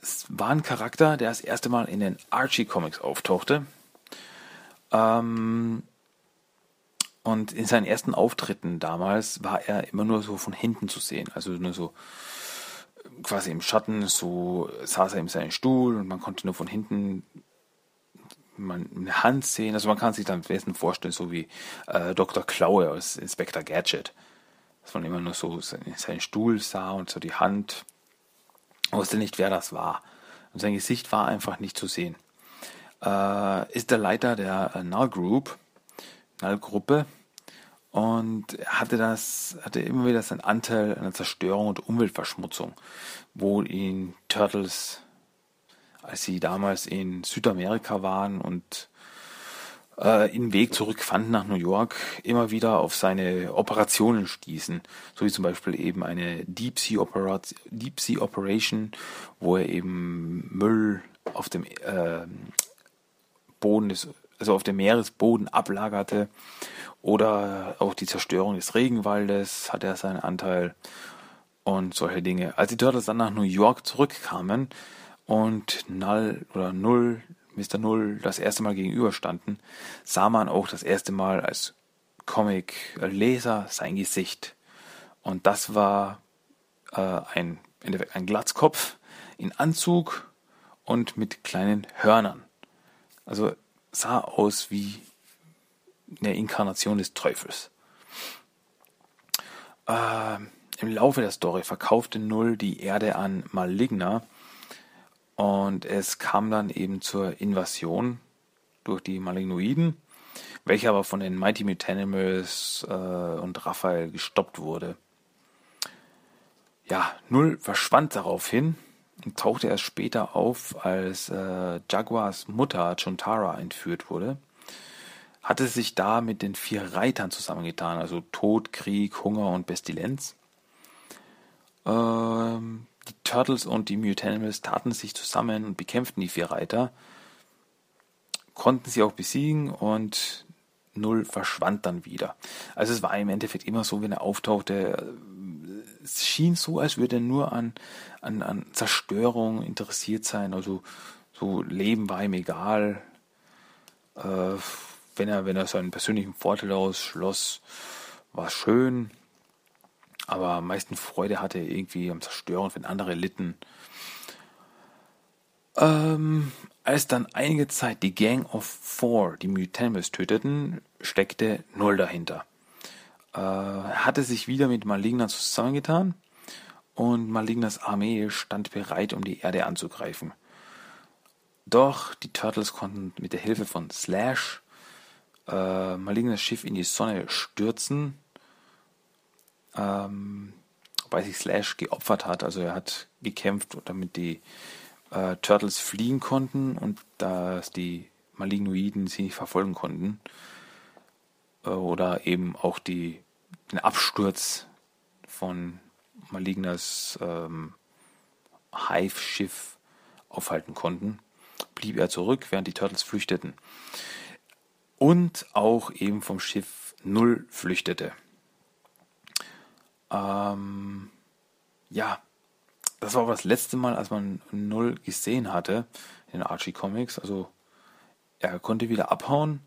Es war ein Charakter, der das erste Mal in den Archie Comics auftauchte. Ähm, und in seinen ersten Auftritten damals war er immer nur so von hinten zu sehen. Also nur so quasi im Schatten, so saß er in seinem Stuhl und man konnte nur von hinten eine Hand sehen. Also man kann sich dann am besten vorstellen, so wie äh, Dr. Klaue aus Inspector Gadget. Dass man immer nur so seinen Stuhl sah und so die Hand. Wusste nicht, wer das war. Und sein Gesicht war einfach nicht zu sehen. Äh, ist der Leiter der äh, Null Group, Null Gruppe und hatte das, hatte immer wieder seinen Anteil an der Zerstörung und Umweltverschmutzung, wo ihn Turtles als sie damals in Südamerika waren und äh, den Weg zurückfanden nach New York, immer wieder auf seine Operationen stießen. So wie zum Beispiel eben eine Deep Sea, Operation, Deep sea Operation, wo er eben Müll auf dem äh, Boden des, also auf dem Meeresboden ablagerte. Oder auch die Zerstörung des Regenwaldes hat er seinen Anteil und solche Dinge. Als die Turtles dann nach New York zurückkamen, und Null oder Null, Mr. Null das erste Mal gegenüberstanden, sah man auch das erste Mal als Comic-Leser sein Gesicht. Und das war äh, ein, ein Glatzkopf in Anzug und mit kleinen Hörnern. Also sah aus wie eine Inkarnation des Teufels. Äh, Im Laufe der Story verkaufte Null die Erde an Maligna, und es kam dann eben zur Invasion durch die Malignoiden, welche aber von den Mighty Mutanimals äh, und Raphael gestoppt wurde. Ja, Null verschwand daraufhin und tauchte erst später auf, als äh, Jaguars Mutter Chuntara entführt wurde. Hatte sich da mit den vier Reitern zusammengetan, also Tod, Krieg, Hunger und Pestilenz. Ähm, die Turtles und die Mutanimals taten sich zusammen und bekämpften die vier Reiter, konnten sie auch besiegen und Null verschwand dann wieder. Also es war im Endeffekt immer so, wenn er auftauchte, es schien so, als würde er nur an, an, an Zerstörung interessiert sein. Also so Leben war ihm egal. Äh, wenn er, wenn er seinen persönlichen Vorteil ausschloss, war schön aber am meisten Freude hatte irgendwie am Zerstören, wenn andere litten. Ähm, als dann einige Zeit die Gang of Four die Mutanimals töteten, steckte Null dahinter. Äh, er hatte sich wieder mit Maligna zusammengetan und Malignas Armee stand bereit, um die Erde anzugreifen. Doch die Turtles konnten mit der Hilfe von Slash äh, Malignas Schiff in die Sonne stürzen ähm, wobei sich Slash geopfert hat. Also er hat gekämpft, damit die äh, Turtles fliehen konnten und dass die Malignoiden sie nicht verfolgen konnten. Äh, oder eben auch die, den Absturz von Malignas ähm, Hive-Schiff aufhalten konnten, blieb er zurück, während die Turtles flüchteten. Und auch eben vom Schiff Null flüchtete. Ähm, ja, das war aber das letzte Mal, als man Null gesehen hatte in Archie Comics. Also er konnte wieder abhauen.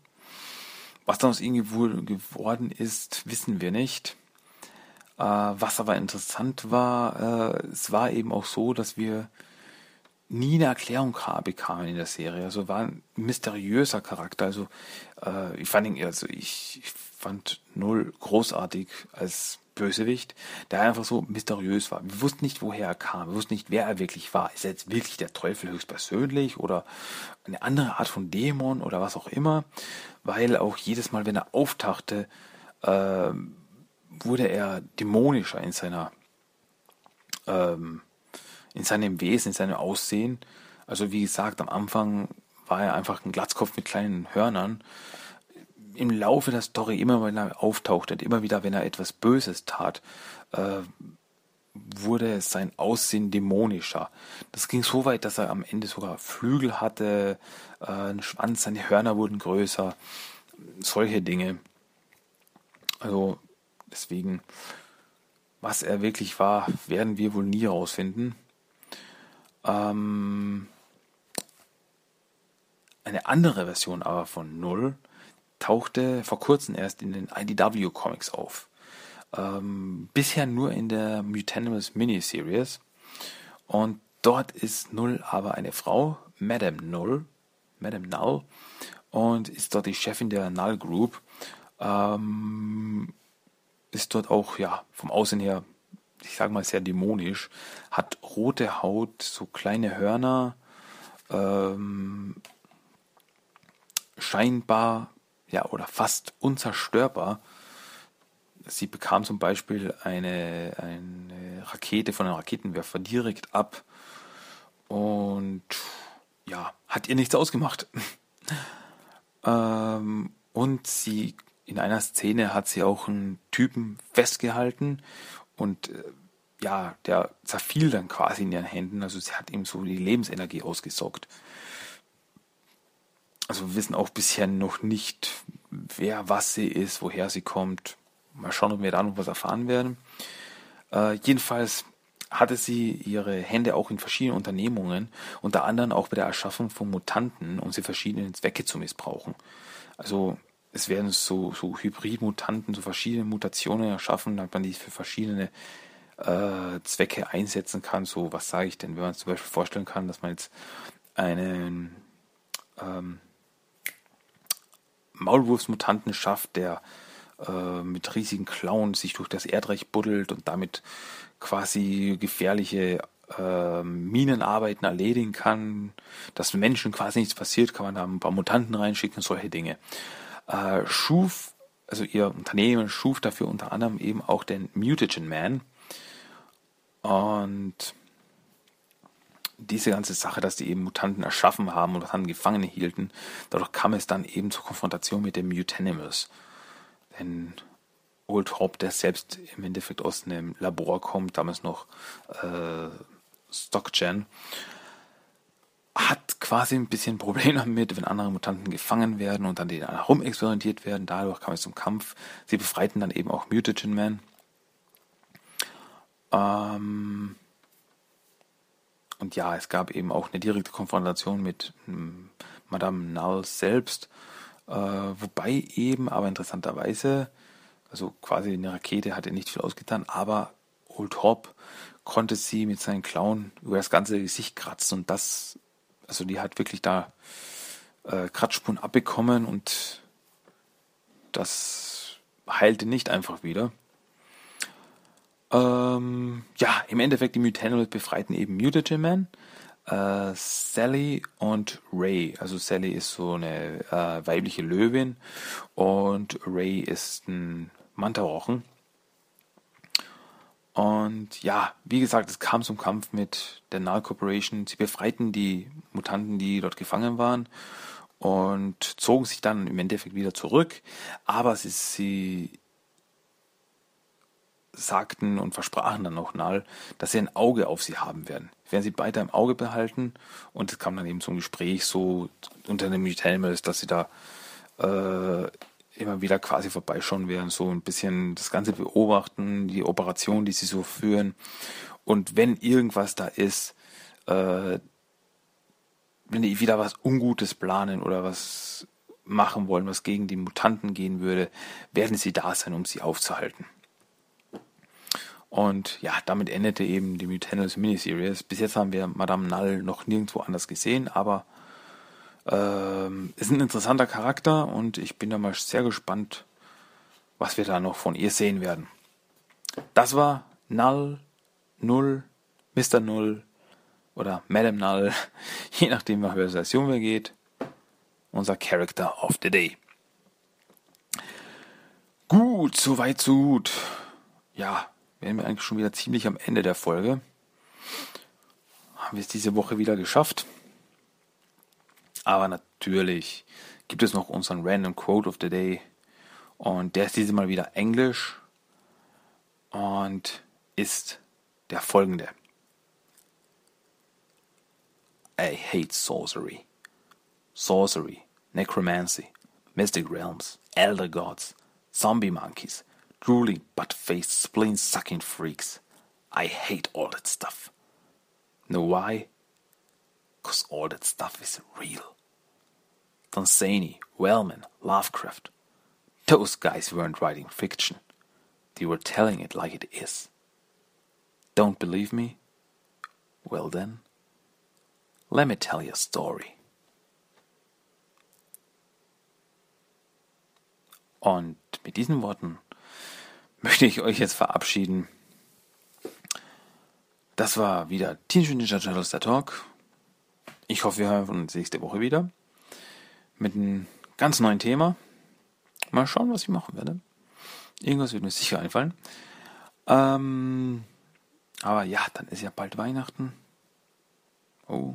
Was dann aus ihm geworden ist, wissen wir nicht. Äh, was aber interessant war, äh, es war eben auch so, dass wir nie eine Erklärung bekamen in der Serie. Also war ein mysteriöser Charakter. Also äh, ich fand ihn, also ich, ich fand null großartig als Bösewicht, der einfach so mysteriös war. Wir wussten nicht, woher er kam. Wir wussten nicht, wer er wirklich war. Ist er jetzt wirklich der Teufel höchstpersönlich oder eine andere Art von Dämon oder was auch immer? Weil auch jedes Mal, wenn er auftauchte, äh, wurde er dämonischer in seiner ähm, in seinem Wesen, in seinem Aussehen. Also wie gesagt, am Anfang war er einfach ein Glatzkopf mit kleinen Hörnern. Im Laufe der Story, immer wenn er auftauchte, immer wieder, wenn er etwas Böses tat, äh, wurde sein Aussehen dämonischer. Das ging so weit, dass er am Ende sogar Flügel hatte, äh, einen Schwanz, seine Hörner wurden größer, solche Dinge. Also deswegen, was er wirklich war, werden wir wohl nie herausfinden. Ähm, eine andere Version aber von Null tauchte vor kurzem erst in den IDW Comics auf. Ähm, bisher nur in der Mutanimals Miniseries. Und dort ist Null aber eine Frau, Madame Null, Madame Null, und ist dort die Chefin der Null Group. Ähm, ist dort auch ja vom Aussehen her ich sage mal, sehr dämonisch, hat rote Haut, so kleine Hörner, ähm, scheinbar, ja, oder fast unzerstörbar. Sie bekam zum Beispiel eine, eine Rakete von einem Raketenwerfer direkt ab und ja, hat ihr nichts ausgemacht. ähm, und sie in einer Szene hat sie auch einen Typen festgehalten und äh, ja, der zerfiel dann quasi in ihren Händen. Also sie hat ihm so die Lebensenergie ausgesaugt. Also wir wissen auch bisher noch nicht, wer was sie ist, woher sie kommt. Mal schauen, ob wir da noch was erfahren werden. Äh, jedenfalls hatte sie ihre Hände auch in verschiedenen Unternehmungen, unter anderem auch bei der Erschaffung von Mutanten, um sie verschiedenen Zwecke zu missbrauchen. Also es werden so, so Hybridmutanten, so verschiedene Mutationen erschaffen, damit man die für verschiedene äh, Zwecke einsetzen kann. So, was sage ich denn, wenn man zum Beispiel vorstellen kann, dass man jetzt einen ähm, Maulwurfsmutanten schafft, der äh, mit riesigen Klauen sich durch das Erdreich buddelt und damit quasi gefährliche äh, Minenarbeiten erledigen kann, dass Menschen quasi nichts passiert, kann man da ein paar Mutanten reinschicken, solche Dinge äh, schuf, also ihr Unternehmen schuf dafür unter anderem eben auch den Mutagen Man. Und diese ganze Sache, dass die eben Mutanten erschaffen haben und dann Gefangene hielten, dadurch kam es dann eben zur Konfrontation mit den Mutanimals. Denn Old Hope, der selbst im Endeffekt aus einem Labor kommt, damals noch äh, Stockgen, hat quasi ein bisschen ein Problem damit, wenn andere Mutanten gefangen werden und dann denen herumexperimentiert werden. Dadurch kam es zum Kampf. Sie befreiten dann eben auch Mutagen Man. Ähm und ja, es gab eben auch eine direkte Konfrontation mit ähm, Madame Null selbst. Äh, wobei eben, aber interessanterweise, also quasi eine Rakete hatte nicht viel ausgetan, aber Old Hop konnte sie mit seinen Klauen über das ganze Gesicht kratzen und das also die hat wirklich da äh, Kratzspuren abbekommen und das heilte nicht einfach wieder. Ähm, ja, im Endeffekt die Mutanimals befreiten eben Mutagen Man, äh, Sally und Ray. Also Sally ist so eine äh, weibliche Löwin und Ray ist ein Mantarochen. Und ja, wie gesagt, es kam zum Kampf mit der Null Corporation. Sie befreiten die Mutanten, die dort gefangen waren und zogen sich dann im Endeffekt wieder zurück. Aber sie, sie sagten und versprachen dann auch Null, dass sie ein Auge auf sie haben werden. Werden sie beide im Auge behalten und es kam dann eben zum Gespräch so unter dem Mutanimals, dass sie da äh, immer wieder quasi vorbeischauen werden, so ein bisschen das Ganze beobachten, die Operation, die sie so führen. Und wenn irgendwas da ist, äh, wenn die wieder was Ungutes planen oder was machen wollen, was gegen die Mutanten gehen würde, werden sie da sein, um sie aufzuhalten. Und ja, damit endete eben die Mutantals Miniseries. Bis jetzt haben wir Madame Null noch nirgendwo anders gesehen, aber ähm, ist ein interessanter Charakter und ich bin da mal sehr gespannt, was wir da noch von ihr sehen werden. Das war Null, Null, Mr. Null oder Madame Null, je nachdem, welche Version wir geht. Unser Character of the Day. Gut, soweit so gut. Ja, wären wir eigentlich schon wieder ziemlich am Ende der Folge. Haben wir es diese Woche wieder geschafft. Aber natürlich gibt es noch unseren Random Quote of the Day. Und der ist dieses Mal wieder Englisch und ist der folgende. I hate sorcery. Sorcery, necromancy, mystic realms, elder gods, zombie monkeys, drooling butt-faced spleen-sucking freaks. I hate all that stuff. Know why? Cause all that stuff is real. Dunsany, Wellman, Lovecraft. Those guys weren't writing fiction. They were telling it like it is. Don't believe me? Well then, let me tell you a story. Und mit diesen Worten möchte ich euch jetzt verabschieden. Das war wieder Teenage Ninja Turtles der Talk. Ich hoffe, wir hören uns nächste Woche wieder mit einem ganz neuen Thema. Mal schauen, was ich machen werde. Irgendwas wird mir sicher einfallen. Ähm, aber ja, dann ist ja bald Weihnachten. Oh.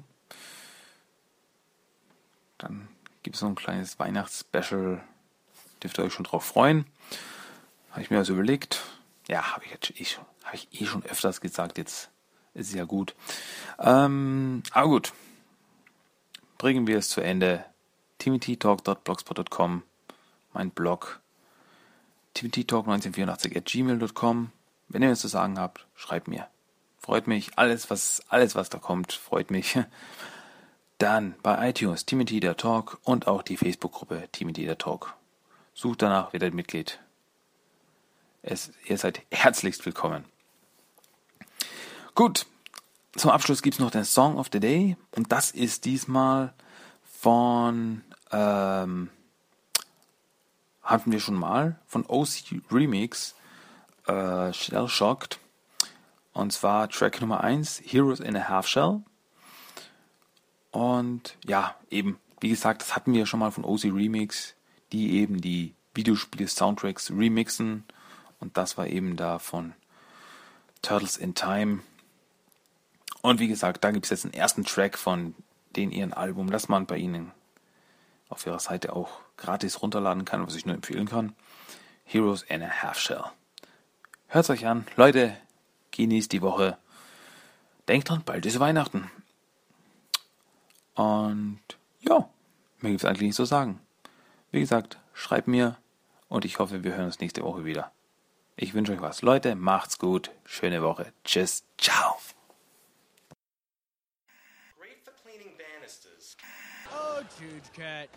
Dann gibt es so ein kleines Weihnachtsspecial. Dürft ihr euch schon drauf freuen. Habe ich mir also überlegt. Ja, habe ich, jetzt eh schon, hab ich eh schon öfters gesagt. Jetzt ist es ja gut. Ähm, aber gut. Bringen wir es zu Ende. timothytalk.blogspot.com Mein Blog. timothytalk1984 at gmail.com Wenn ihr was zu sagen habt, schreibt mir. Freut mich. Alles, was, alles, was da kommt, freut mich. Dann bei iTunes Timothy der Talk und auch die Facebook-Gruppe Timothy der Talk. Sucht danach, werdet Mitglied. Es, ihr seid herzlichst willkommen. Gut, zum Abschluss gibt es noch den Song of the Day und das ist diesmal von ähm, hatten wir schon mal von OC Remix äh, Shell Shocked und zwar Track Nummer 1 Heroes in a Half Shell und ja, eben, wie gesagt, das hatten wir schon mal von OC Remix, die eben die Videospiele-Soundtracks remixen. Und das war eben da von Turtles in Time. Und wie gesagt, da gibt es jetzt einen ersten Track von den ihren Album, das man bei ihnen auf ihrer Seite auch gratis runterladen kann, was ich nur empfehlen kann. Heroes in a Half Shell. Hört's euch an. Leute, genießt die Woche. Denkt dran, bald ist Weihnachten. Und ja, mehr gibt es eigentlich nicht zu sagen. Wie gesagt, schreibt mir und ich hoffe, wir hören uns nächste Woche wieder. Ich wünsche euch was. Leute, macht's gut. Schöne Woche. Tschüss. Ciao. Jude Cat.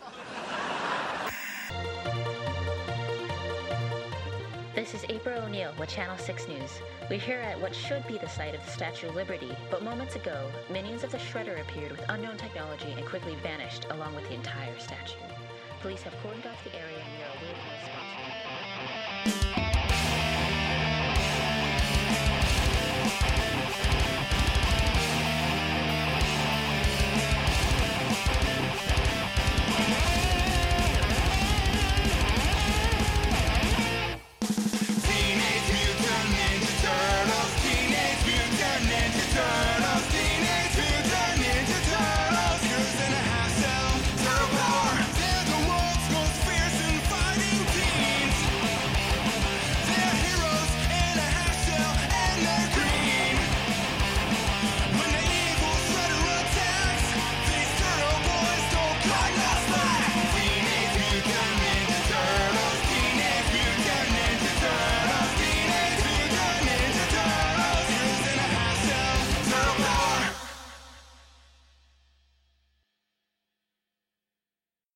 This is April O'Neil with Channel 6 News. We're here at what should be the site of the Statue of Liberty, but moments ago, minions of the Shredder appeared with unknown technology and quickly vanished along with the entire statue. Police have cordoned off the area